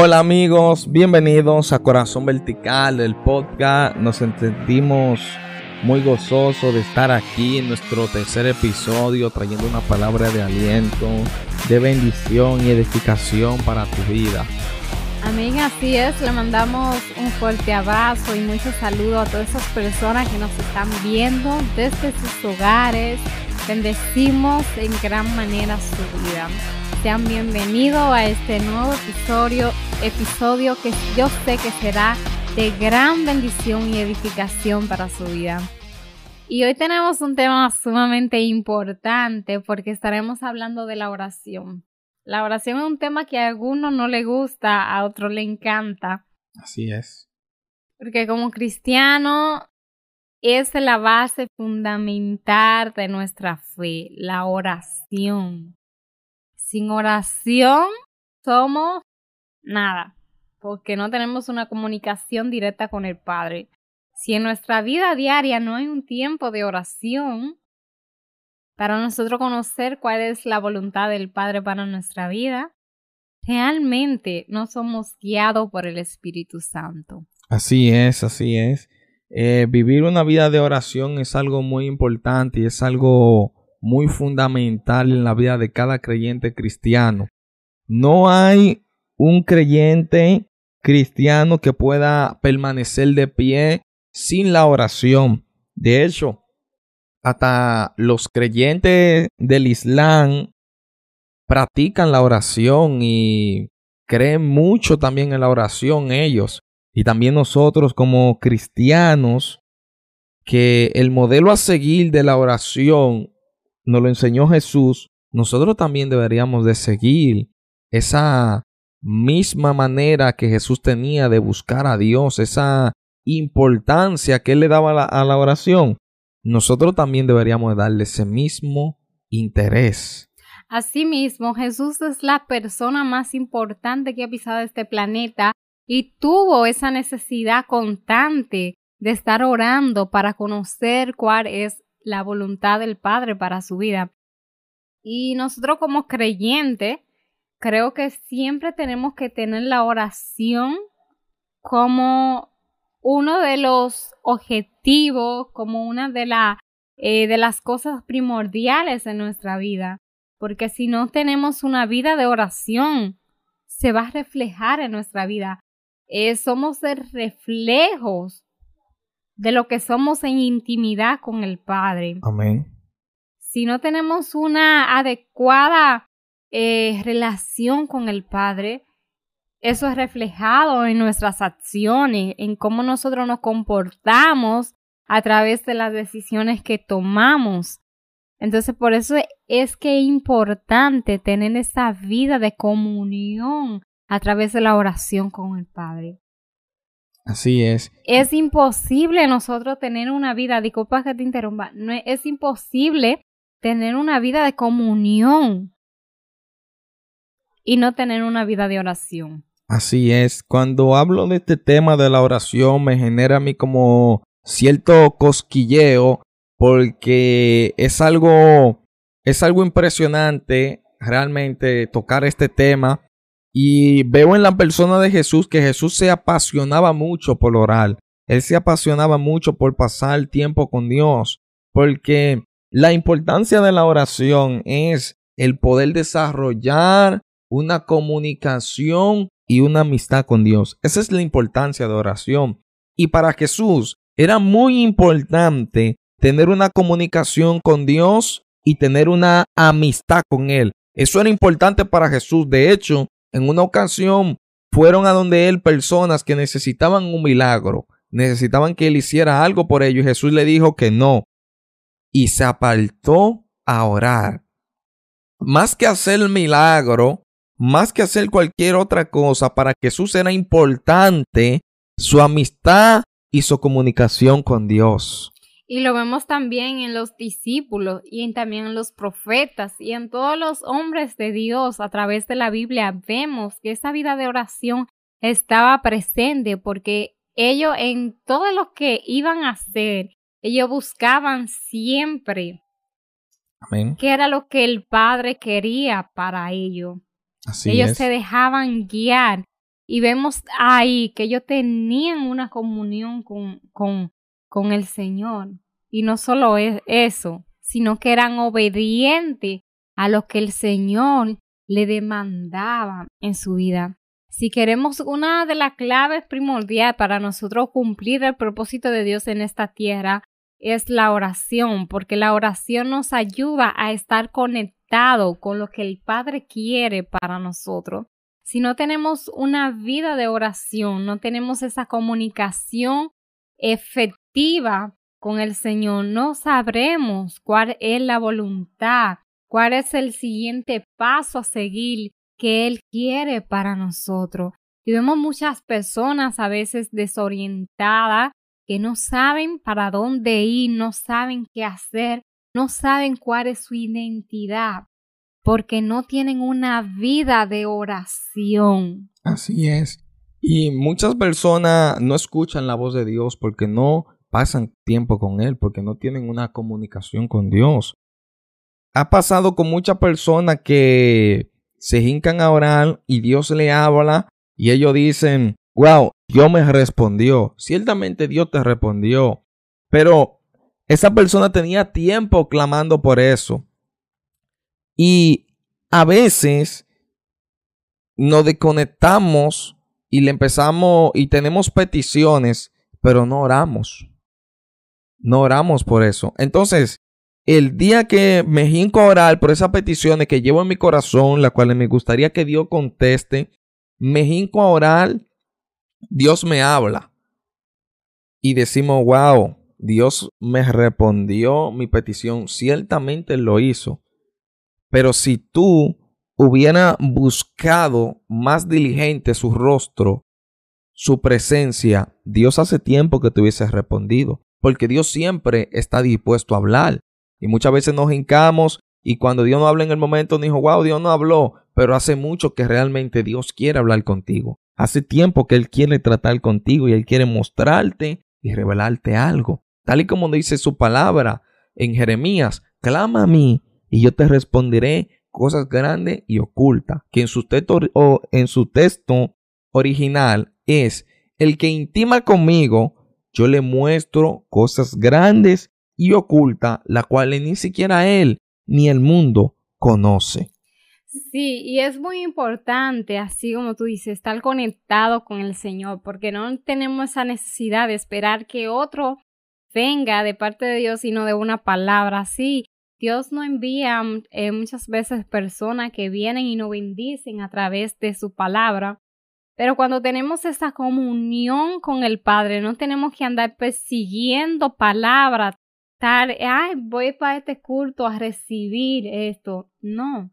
Hola amigos, bienvenidos a Corazón Vertical, el podcast. Nos sentimos muy gozosos de estar aquí en nuestro tercer episodio trayendo una palabra de aliento, de bendición y edificación para tu vida. Amén, así es. Le mandamos un fuerte abrazo y muchos saludos a todas esas personas que nos están viendo desde sus hogares. Bendecimos en gran manera su vida. Sean bienvenidos a este nuevo episodio, episodio que yo sé que será de gran bendición y edificación para su vida. Y hoy tenemos un tema sumamente importante porque estaremos hablando de la oración. La oración es un tema que a alguno no le gusta, a otro le encanta. Así es. Porque como cristiano es la base fundamental de nuestra fe, la oración. Sin oración somos nada, porque no tenemos una comunicación directa con el Padre. Si en nuestra vida diaria no hay un tiempo de oración para nosotros conocer cuál es la voluntad del Padre para nuestra vida, realmente no somos guiados por el Espíritu Santo. Así es, así es. Eh, vivir una vida de oración es algo muy importante y es algo muy fundamental en la vida de cada creyente cristiano. No hay un creyente cristiano que pueda permanecer de pie sin la oración. De hecho, hasta los creyentes del Islam practican la oración y creen mucho también en la oración ellos. Y también nosotros como cristianos, que el modelo a seguir de la oración nos lo enseñó Jesús, nosotros también deberíamos de seguir esa misma manera que Jesús tenía de buscar a Dios, esa importancia que él le daba a la, oración. Nosotros también deberíamos darle ese mismo interés. Asimismo, Jesús es la persona más importante que ha pisado este planeta y tuvo esa necesidad constante de estar orando para conocer cuál es la voluntad del Padre para su vida. Y nosotros como creyentes, creo que siempre tenemos que tener la oración como uno de los objetivos, como una de, la, eh, de las cosas primordiales en nuestra vida. Porque si no tenemos una vida de oración, se va a reflejar en nuestra vida. Eh, somos el reflejos de lo que somos en intimidad con el Padre. Amén. Si no tenemos una adecuada eh, relación con el Padre, eso es reflejado en nuestras acciones, en cómo nosotros nos comportamos a través de las decisiones que tomamos. Entonces, por eso es que es importante tener esa vida de comunión a través de la oración con el Padre. Así es. Es imposible nosotros tener una vida, disculpa que te interrumpa, no es, imposible tener una vida de comunión y no tener una vida de oración. Así es. Cuando hablo de este tema de la oración me genera a mí como cierto cosquilleo porque es algo es algo impresionante realmente tocar este tema y veo en la persona de Jesús que Jesús se apasionaba mucho por orar. Él se apasionaba mucho por pasar tiempo con Dios. Porque la importancia de la oración es el poder desarrollar una comunicación y una amistad con Dios. Esa es la importancia de oración. Y para Jesús era muy importante tener una comunicación con Dios y tener una amistad con Él. Eso era importante para Jesús. De hecho, en una ocasión fueron a donde él personas que necesitaban un milagro, necesitaban que él hiciera algo por ellos y Jesús le dijo que no. Y se apartó a orar. Más que hacer milagro, más que hacer cualquier otra cosa, para Jesús era importante su amistad y su comunicación con Dios. Y lo vemos también en los discípulos y también en los profetas y en todos los hombres de Dios a través de la Biblia. Vemos que esa vida de oración estaba presente porque ellos en todo lo que iban a hacer, ellos buscaban siempre Amén. qué era lo que el Padre quería para ellos. ellos se dejaban guiar Y vemos ahí que ellos tenían una comunión con, con, con el Señor. Y no solo es eso, sino que eran obedientes a lo que el Señor le demandaba en su vida. Si queremos una de las claves primordiales para nosotros cumplir el propósito de Dios en esta tierra es la oración, porque la oración nos ayuda a estar conectado con lo que el Padre quiere para nosotros. Si no tenemos una vida de oración, no tenemos esa comunicación efectiva con el Señor, no sabremos cuál es la voluntad, cuál es el siguiente paso a seguir que Él quiere para nosotros. Y vemos muchas personas a veces desorientadas que no saben para dónde ir, no saben qué hacer, no saben cuál es su identidad, porque no tienen una vida de oración. Así es. Y muchas personas no escuchan la voz de Dios porque no pasan tiempo con Él, porque no tienen una comunicación con Dios. Ha pasado con muchas personas que se hincan a orar y Dios le habla y ellos dicen, wow, Dios me respondió. Ciertamente Dios te respondió. Pero esa persona tenía tiempo clamando por eso. Y a veces nos desconectamos y le empezamos y tenemos peticiones, pero no oramos. No oramos por eso. Entonces, el día que me hinco a orar por esas peticiones que llevo en mi corazón, las cuales me gustaría que Dios conteste, me hinco a orar, Dios me habla. Y decimos, wow, Dios me respondió mi petición, ciertamente lo hizo. Pero si tú hubiera buscado más diligente su rostro, su presencia, Dios hace tiempo que te hubiese respondido, porque Dios siempre está dispuesto a hablar. Y muchas veces nos hincamos y cuando Dios no habla en el momento, dijo, wow, Dios no habló, pero hace mucho que realmente Dios quiere hablar contigo. Hace tiempo que Él quiere tratar contigo y Él quiere mostrarte y revelarte algo. Tal y como dice su palabra en Jeremías, clama a mí y yo te responderé cosas grandes y ocultas, que en su texto, o en su texto original es, el que intima conmigo, yo le muestro cosas grandes y oculta, la cual ni siquiera él ni el mundo conoce. Sí, y es muy importante, así como tú dices, estar conectado con el Señor, porque no tenemos esa necesidad de esperar que otro venga de parte de Dios, sino de una palabra. Sí, Dios no envía eh, muchas veces personas que vienen y nos bendicen a través de su palabra, pero cuando tenemos esa comunión con el Padre, no tenemos que andar persiguiendo palabras ay, voy para este culto a recibir esto. No.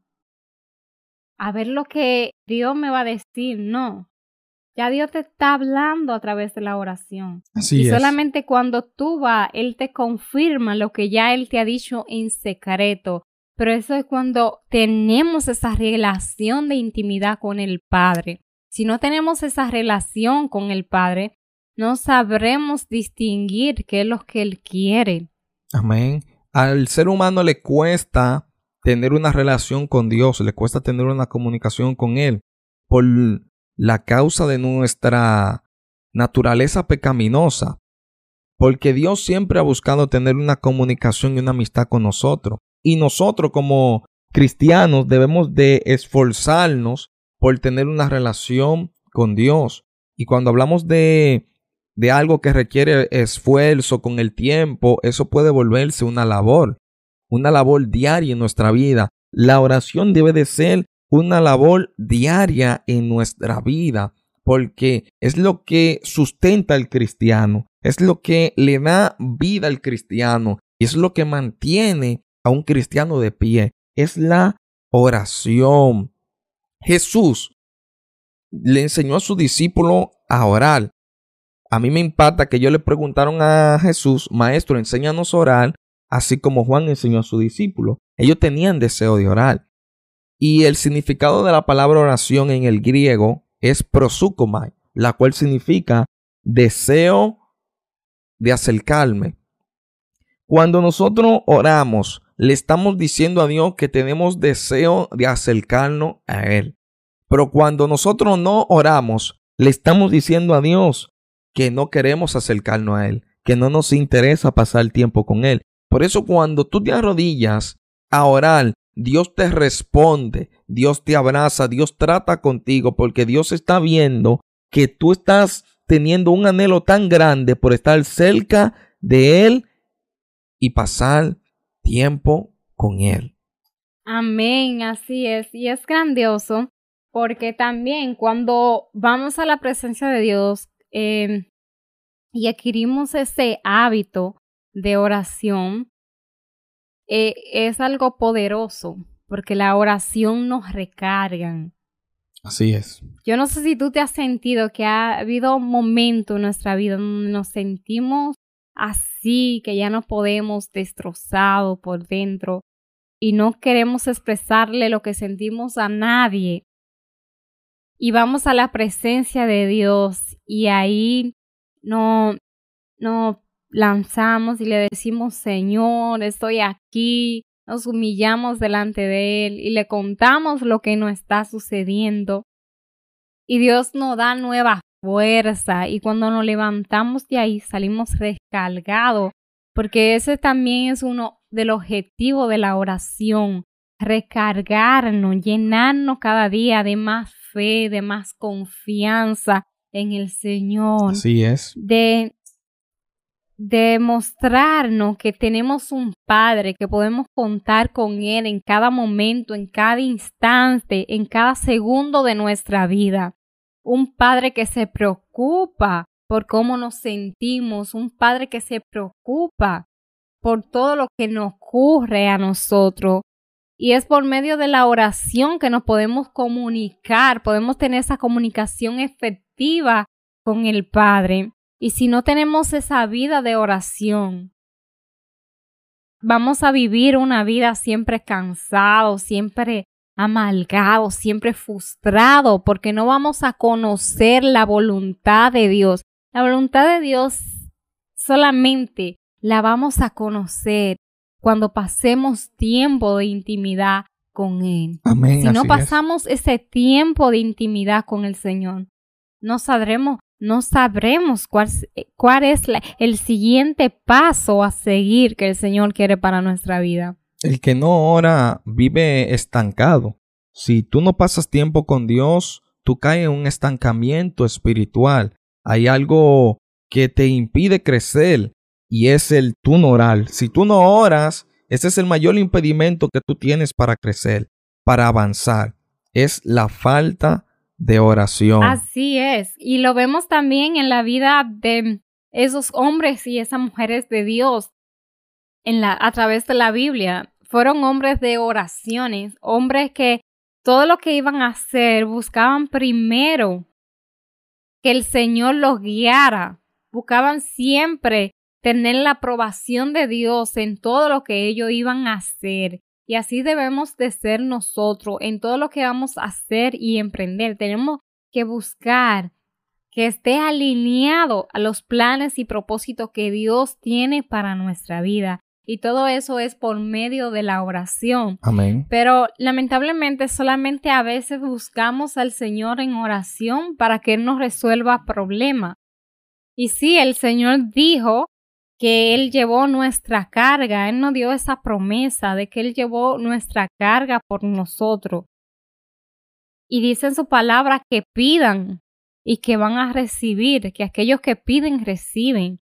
A ver lo que Dios me va a decir. No. Ya Dios te está hablando a través de la oración. Así y solamente cuando tú vas, Él te confirma lo que ya Él te ha dicho en secreto. Pero eso es cuando tenemos esa relación de intimidad con el Padre. Si no tenemos esa relación con el Padre, no sabremos distinguir qué es lo que Él quiere. Amén. Al ser humano le cuesta tener una relación con Dios, le cuesta tener una comunicación con Él por la causa de nuestra naturaleza pecaminosa. Porque Dios siempre ha buscado tener una comunicación y una amistad con nosotros. Y nosotros como cristianos debemos de esforzarnos por tener una relación con Dios. Y cuando hablamos de de algo que requiere esfuerzo con el tiempo, eso puede volverse una labor, una labor diaria en nuestra vida. La oración debe de ser una labor diaria en nuestra vida, porque es lo que sustenta al cristiano, es lo que le da vida al cristiano, es lo que mantiene a un cristiano de pie, es la oración. Jesús le enseñó a su discípulo a orar a mí me impacta que ellos le preguntaron a Jesús, Maestro, enséñanos a orar, así como Juan enseñó a su discípulo. Ellos tenían deseo de orar. Y el significado de la palabra oración en el griego es prosukomai, la cual significa deseo de acercarme. Cuando nosotros oramos, le estamos diciendo a Dios que tenemos deseo de acercarnos a Él. Pero cuando nosotros no oramos, le estamos diciendo a Dios que no queremos acercarnos a Él, que no nos interesa pasar tiempo con Él. Por eso cuando tú te arrodillas a orar, Dios te responde, Dios te abraza, Dios trata contigo, porque Dios está viendo que tú estás teniendo un anhelo tan grande por estar cerca de Él y pasar tiempo con Él. Amén, así es. Y es grandioso porque también cuando vamos a la presencia de Dios em, y adquirimos ese hábito de oración, eh, es algo poderoso porque la oración nos recarga. Así es. Yo no sé si tú te has sentido que ha habido un momento en nuestra vida donde nos sentimos así, que ya no podemos destrozado por dentro y no queremos expresarle lo que sentimos a nadie. Y vamos a la presencia de Dios y ahí no, no lanzamos y le decimos, Señor, estoy aquí, nos humillamos delante de Él y le contamos lo que nos está sucediendo. Y Dios nos da nueva fuerza y cuando nos levantamos de ahí salimos recargados, porque ese también es uno del objetivo de la oración, recargarnos, llenarnos cada día de más fe, de más confianza en el Señor. Así es. De demostrarnos que tenemos un Padre, que podemos contar con Él en cada momento, en cada instante, en cada segundo de nuestra vida. Un Padre que se preocupa por cómo nos sentimos, un Padre que se preocupa por todo lo que nos ocurre a nosotros. Y es por medio de la oración que nos podemos comunicar, podemos tener esa comunicación efectiva con el Padre. Y si no tenemos esa vida de oración, vamos a vivir una vida siempre cansado, siempre amalgado, siempre frustrado, porque no vamos a conocer la voluntad de Dios. La voluntad de Dios solamente la vamos a conocer cuando pasemos tiempo de intimidad con Él. Amén, si no pasamos ese tiempo de intimidad con el Señor, no sabremos no sabremos cuál, cuál es el siguiente paso a seguir que el Señor quiere para nuestra vida. El que no ora vive estancado. Si tú no pasas tiempo con Dios, tú caes en un estancamiento espiritual. Hay algo que te impide crecer y es el tú no. Si tú no oras, ese es el mayor impedimento que tú tienes para crecer, para avanzar. Es la falta de oración. Así es. Y lo vemos también en la vida de esos hombres y esas mujeres de Dios a través de la Biblia. Fueron hombres de oraciones, hombres que todo lo que iban a hacer buscaban primero que el Señor los guiara, buscaban siempre tener la aprobación de Dios en todo lo que ellos iban a hacer. Y así debemos de ser nosotros en todo lo que vamos a hacer y emprender. Tenemos que buscar que esté alineado a los planes y propósitos que Dios tiene para nuestra vida. Y todo eso es por medio de la oración. Amén. Pero lamentablemente solamente a veces buscamos al Señor en oración para que Él nos resuelva problemas. Y sí, el Señor dijo que Él llevó nuestra carga, Él nos dio esa promesa de que Él llevó nuestra carga por nosotros. Y dice en su palabra que pidan y que van a recibir, que aquellos que piden reciben.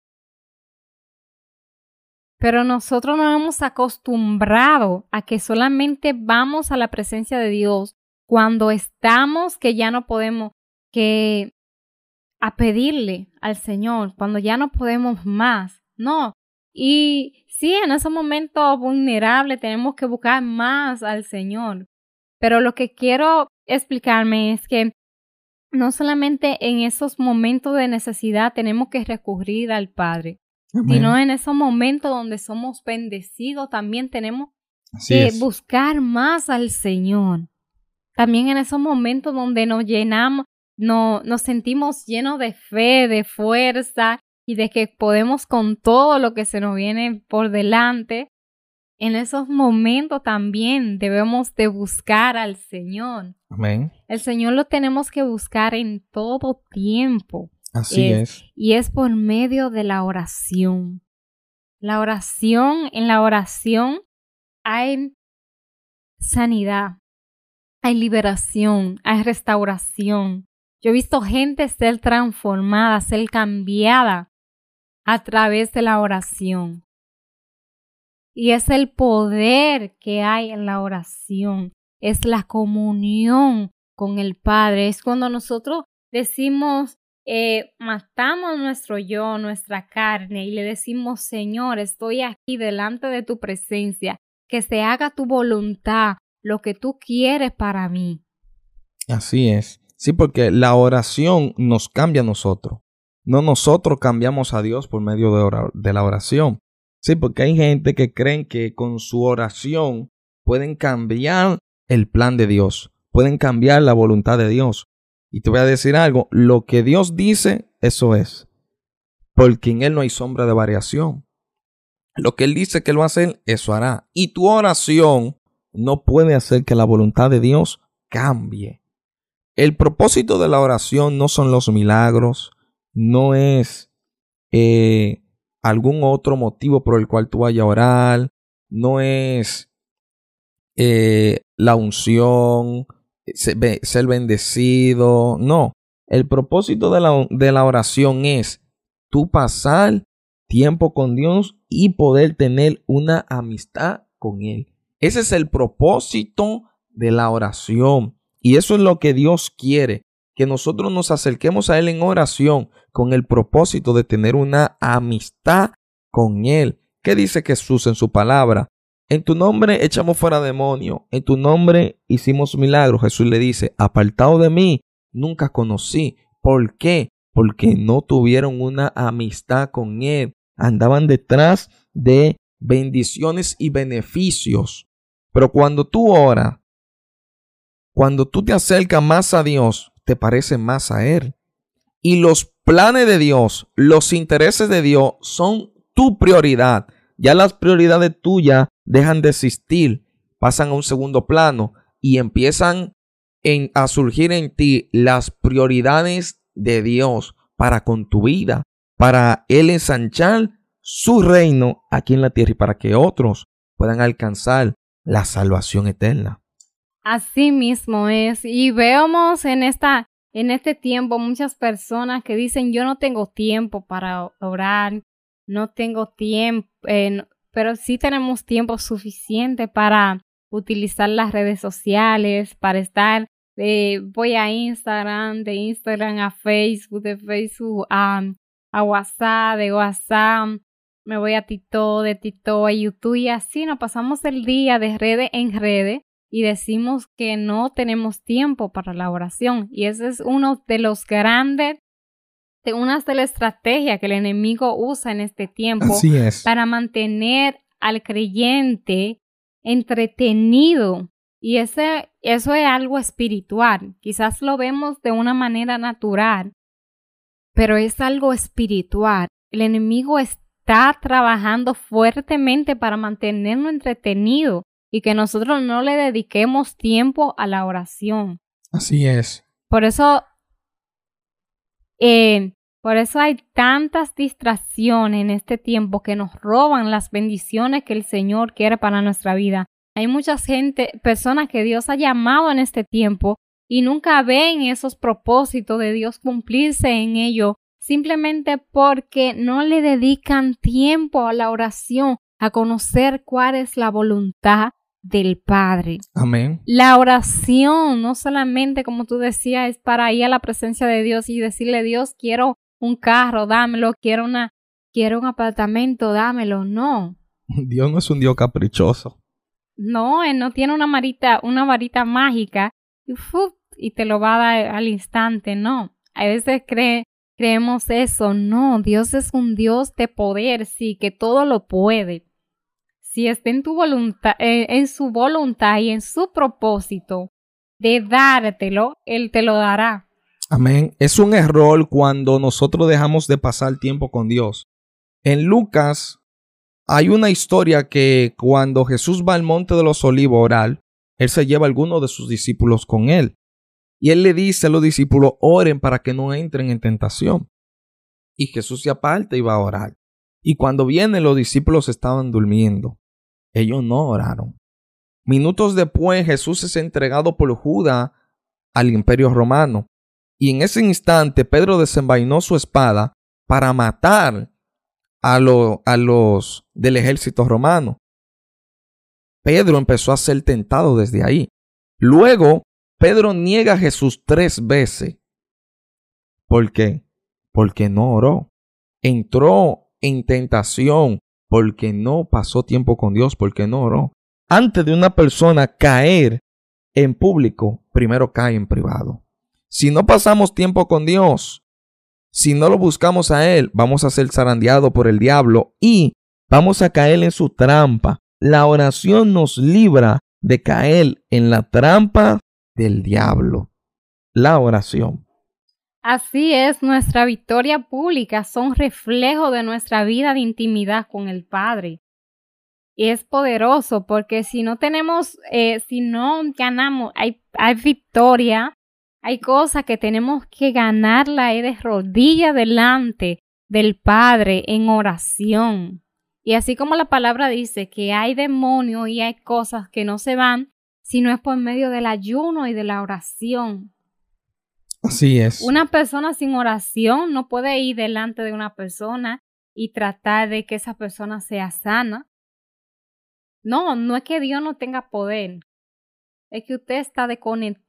Pero nosotros nos hemos acostumbrado a que solamente vamos a la presencia de Dios cuando estamos que ya no podemos, que a pedirle al Señor, cuando ya no podemos más. No. Y sí, en ese momento vulnerable tenemos que buscar más al Señor. Pero lo que quiero explicarme es que no solamente en esos momentos de necesidad tenemos que recurrir al Padre, sino en esos momentos donde somos bendecidos también tenemos que buscar más al Señor. También en esos momentos donde nos llenamos, no, nos sentimos llenos de fe, de fuerza y de que podemos con todo lo que se nos viene por delante, en esos momentos también debemos de buscar al Señor. Amén. El Señor lo tenemos que buscar en todo tiempo. Así es. Y es por medio de la oración. La oración, en la oración hay sanidad, hay liberación, hay restauración. Yo he visto gente ser transformada, ser cambiada a través de la oración. Y es el poder que hay en la oración, es la comunión con el Padre. Es cuando nosotros decimos, eh, matamos nuestro yo, nuestra carne y le decimos, Señor, estoy aquí delante de tu presencia, que se haga tu voluntad, lo que tú quieres para mí. Así es. Sí, porque la oración nos cambia a nosotros. No nosotros cambiamos a Dios por medio de, de la oración. Sí, porque hay gente que creen que con su oración pueden cambiar el plan de Dios, pueden cambiar la voluntad de Dios. Y te voy a decir algo, lo que Dios dice, eso es. Porque en Él no hay sombra de variación. Lo que Él dice que lo va a hacer, eso hará. Y tu oración no puede hacer que la voluntad de Dios cambie. El propósito de la oración no son los milagros, no es eh, algún otro motivo por el cual tú vayas a orar, no es eh, la unción, ser bendecido, no. El propósito de la, de la oración es tú pasar tiempo con Dios y poder tener una amistad con Él. Ese es el propósito de la oración. Y eso es lo que Dios quiere, que nosotros nos acerquemos a Él en oración con el propósito de tener una amistad con Él. ¿Qué dice Jesús en su palabra? En tu nombre echamos fuera demonio, en tu nombre hicimos milagros. Jesús le dice, apartado de mí, nunca conocí. ¿Por qué? Porque no tuvieron una amistad con Él. Andaban detrás de bendiciones y beneficios. Pero cuando tú oras, cuando tú te acercas más a Dios, te parece más a Él. Y los planes de Dios, los intereses de Dios son tu prioridad. Ya las prioridades tuyas dejan de existir, pasan a un segundo plano y empiezan a surgir en ti las prioridades de Dios para con tu vida, para Él ensanchar su reino aquí en la tierra y para que otros puedan alcanzar la salvación eterna. Así mismo es. Y vemos en esta en este tiempo muchas personas que dicen yo no tengo tiempo para orar, no tengo tiempo, eh, pero sí tenemos tiempo suficiente para utilizar las redes sociales, para estar, eh, voy a Instagram, de Instagram a Facebook, de Facebook a, a WhatsApp, de WhatsApp me voy a Tito, de Tito a YouTube y así nos pasamos el día de redes en redes y decimos que no tenemos tiempo para la oración. Y ese es uno de los grandes, una de las estrategias que el enemigo usa en este tiempo para mantener al creyente entretenido. Y ese, eso es algo espiritual. Quizás lo vemos de una manera natural, pero es algo espiritual. El enemigo está está trabajando fuertemente para mantenernos entretenidos y que nosotros no le dediquemos tiempo a la oración. Así es. Por eso, eh, por eso hay tantas distracciones en este tiempo que nos roban las bendiciones que el Señor quiere para nuestra vida. Hay mucha gente, personas que Dios ha llamado en este tiempo y nunca ven esos propósitos de Dios cumplirse en ello simplemente porque no le dedican tiempo a la oración, a conocer cuál es la voluntad del Padre. Amén. La oración no solamente, como tú decías, es para ir a la presencia de Dios y decirle, Dios, quiero un carro, dámelo, quiero una, quiero un apartamento, dámelo. No. Dios no es un Dios caprichoso. No, Él no tiene una varita, una varita mágica y, y te lo va a dar al instante, no. A veces cree, creemos eso. No, Dios es un Dios de poder, sí, que todo lo puede. Si está en tu voluntad, eh, en su voluntad y en su propósito de dártelo, Él te lo dará. Amén. Es un error cuando nosotros dejamos de pasar tiempo con Dios. En Lucas hay una historia que cuando Jesús va al monte de los olivos a orar, Él se lleva a algunos de sus discípulos con Él. Y él le dice a los discípulos, oren para que no entren en tentación. Y Jesús se aparta y va a orar. Y cuando viene los discípulos estaban durmiendo. Ellos no oraron. Minutos después Jesús es entregado por Judas al imperio romano. Y en ese instante Pedro desenvainó su espada para matar a, los del ejército romano. Pedro empezó a ser tentado desde ahí. Luego, Pedro niega a Jesús tres veces. ¿Por qué? Porque no oró. Entró en tentación porque no pasó tiempo con Dios, porque no oró. Antes de una persona caer en público, primero cae en privado. Si no pasamos tiempo con Dios, si no lo buscamos a Él, vamos a ser zarandeados por el diablo y vamos a caer en su trampa. La oración nos libra de caer en la trampa del diablo. La oración. Así es, nuestra victoria pública son reflejo de nuestra vida de intimidad con el Padre. Y es poderoso porque si no tenemos, eh, si no ganamos, hay, hay victoria, hay cosas que tenemos que ganarla de rodilla delante del Padre en oración. Y así como la palabra dice que hay demonios y hay cosas que no se van, si no es por medio del ayuno y de la oración. Así es. Una persona sin oración no puede ir delante de una persona y tratar de que esa persona sea sana. No, no es que Dios no tenga poder. Es que usted está desconectado.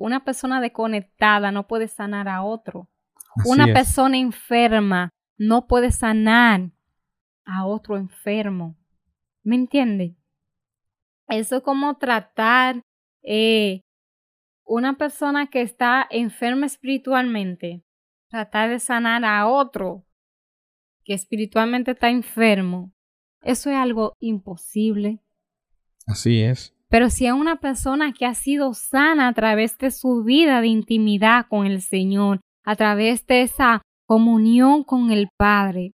Una persona desconectada no puede sanar a otro. una persona enferma no puede sanar a otro enfermo. ¿Me entiende? Eso es como tratar eh, una persona que está enferma espiritualmente, tratar de sanar a otro que espiritualmente está enfermo, eso es algo imposible. Así es. Pero si es una persona que ha sido sana a través de su vida de intimidad con el Señor, a través de esa comunión con el Padre,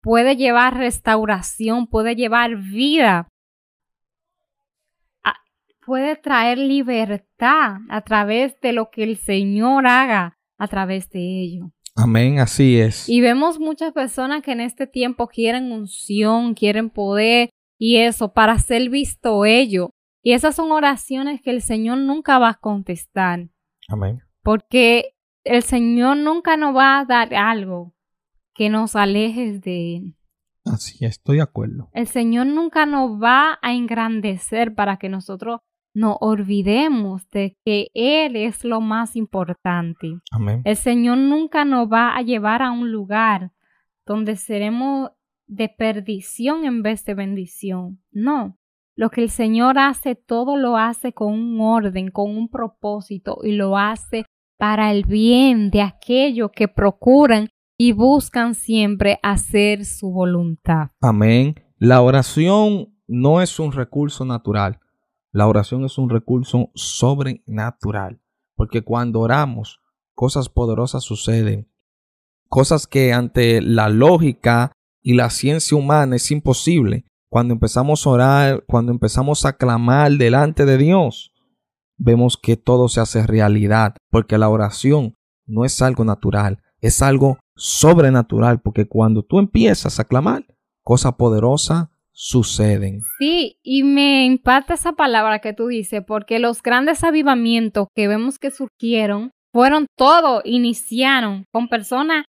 puede llevar restauración, puede llevar vida puede traer libertad a través de lo que el Señor haga a través de ello. Amén, así es. Y vemos muchas personas que en este tiempo quieren unción, quieren poder y eso para ser visto ello. Y esas son oraciones que el Señor nunca va a contestar. Amén. Porque el Señor nunca nos va a dar algo que nos alejes de Él. Así estoy de acuerdo. El Señor nunca nos va a engrandecer para que nosotros no olvidemos de que Él es lo más importante. Amén. El Señor nunca nos va a llevar a un lugar donde seremos de perdición en vez de bendición. No. Lo que el Señor hace, todo lo hace con un orden, con un propósito y lo hace para el bien de aquellos que procuran y buscan siempre hacer su voluntad. Amén. La oración no es un recurso natural. La oración es un recurso sobrenatural, porque cuando oramos, cosas poderosas suceden, cosas que ante la lógica y la ciencia humana es imposible. Cuando empezamos a orar, cuando empezamos a clamar delante de Dios, vemos que todo se hace realidad, porque la oración no es algo natural, es algo sobrenatural, porque cuando tú empiezas a clamar, cosa poderosa suceden. Sí, y me impacta esa palabra que tú dices, porque los grandes avivamientos que vemos que surgieron fueron todo, iniciaron con personas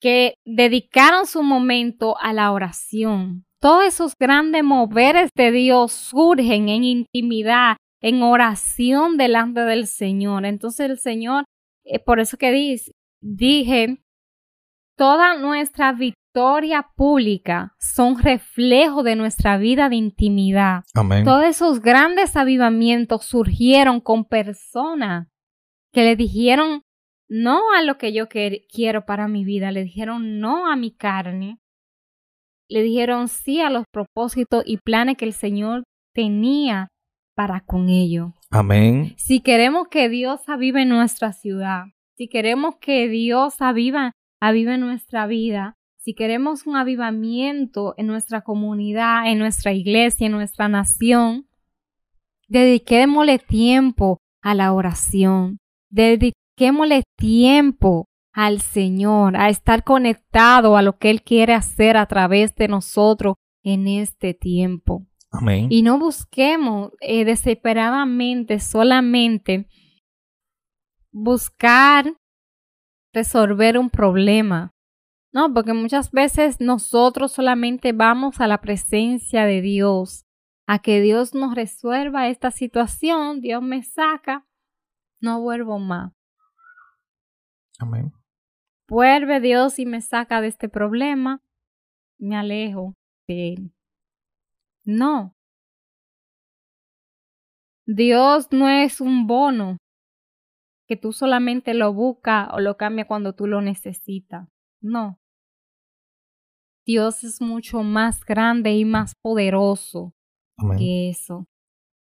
que dedicaron su momento a la oración. Todos esos grandes moveres de Dios surgen en intimidad, en oración delante del Señor. Entonces el Señor, eh, por eso que dice, dije, toda nuestra historia pública son reflejo de nuestra vida de intimidad. Amén. Todos esos grandes avivamientos surgieron con personas que le dijeron no a lo que yo quiero para mi vida, le dijeron no a mi carne, le dijeron sí a los propósitos y planes que el Señor tenía para con ellos. Amén. Si queremos que Dios avive nuestra ciudad, si queremos que Dios aviva, avive nuestra vida, si queremos un avivamiento en nuestra comunidad, en nuestra iglesia, en nuestra nación, dediquémosle tiempo a la oración. dediquémosle tiempo al Señor, a estar conectado a lo que Él quiere hacer a través de nosotros en este tiempo. Amén. Y no busquemos eh, desesperadamente solamente buscar resolver un problema. No, porque muchas veces nosotros solamente vamos a la presencia de Dios, a que Dios nos resuelva esta situación, Dios me saca, no vuelvo más. Amén. Vuelve Dios y me saca de este problema, me alejo de Él. No. Dios no es un bono que tú solamente lo buscas o lo cambias cuando tú lo necesitas. No. Dios es mucho más grande y más poderoso que eso.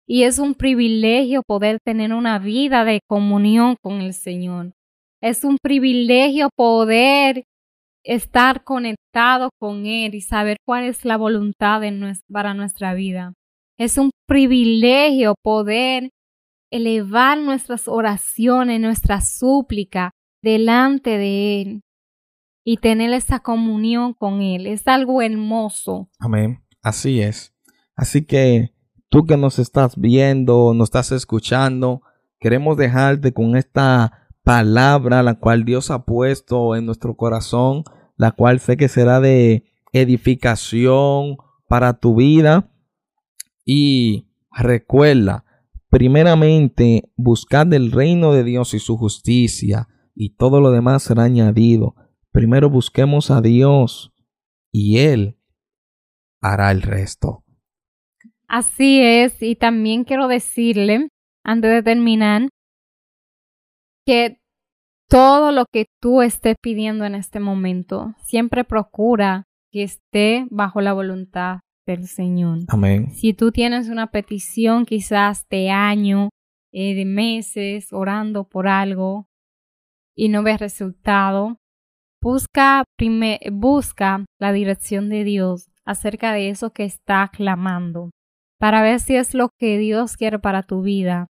Y es un privilegio poder tener una vida de comunión con el Señor. Es un privilegio poder estar conectado con Él y saber cuál es la voluntad para nuestra vida. Es un privilegio poder elevar nuestras oraciones, nuestra súplica delante de Él y tener esa comunión con Él. Es algo hermoso. Amén. Así es. Así que tú que nos estás viendo, nos estás escuchando, queremos dejarte con esta palabra la cual Dios ha puesto en nuestro corazón, la cual sé que será de edificación para tu vida. Y recuerda, primeramente, buscad el reino de Dios y su justicia, y todo lo demás será añadido. Primero busquemos a Dios y Él hará el resto. Así es, y también quiero decirle, antes de terminar, que todo lo que tú estés pidiendo en este momento, siempre procura que esté bajo la voluntad del Señor. Amén. Si tú tienes una petición quizás de año, eh, de meses, orando por algo y no ves resultado, busca, busca la dirección de Dios acerca de eso que está clamando para ver si es lo que Dios quiere para tu vida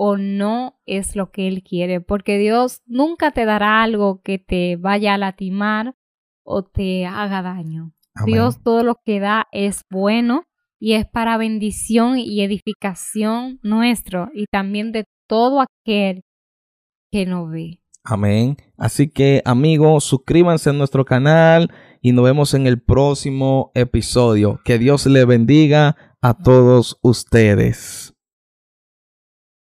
o no es lo que Él quiere, porque Dios nunca te dará algo que te vaya a latimar o te haga daño. Dios todo lo que da es bueno y es para bendición y edificación nuestro y también de todo aquel que nos ve. Amén. Así que amigos, suscríbanse a nuestro canal y nos vemos en el próximo episodio. Que Dios le bendiga a todos ustedes.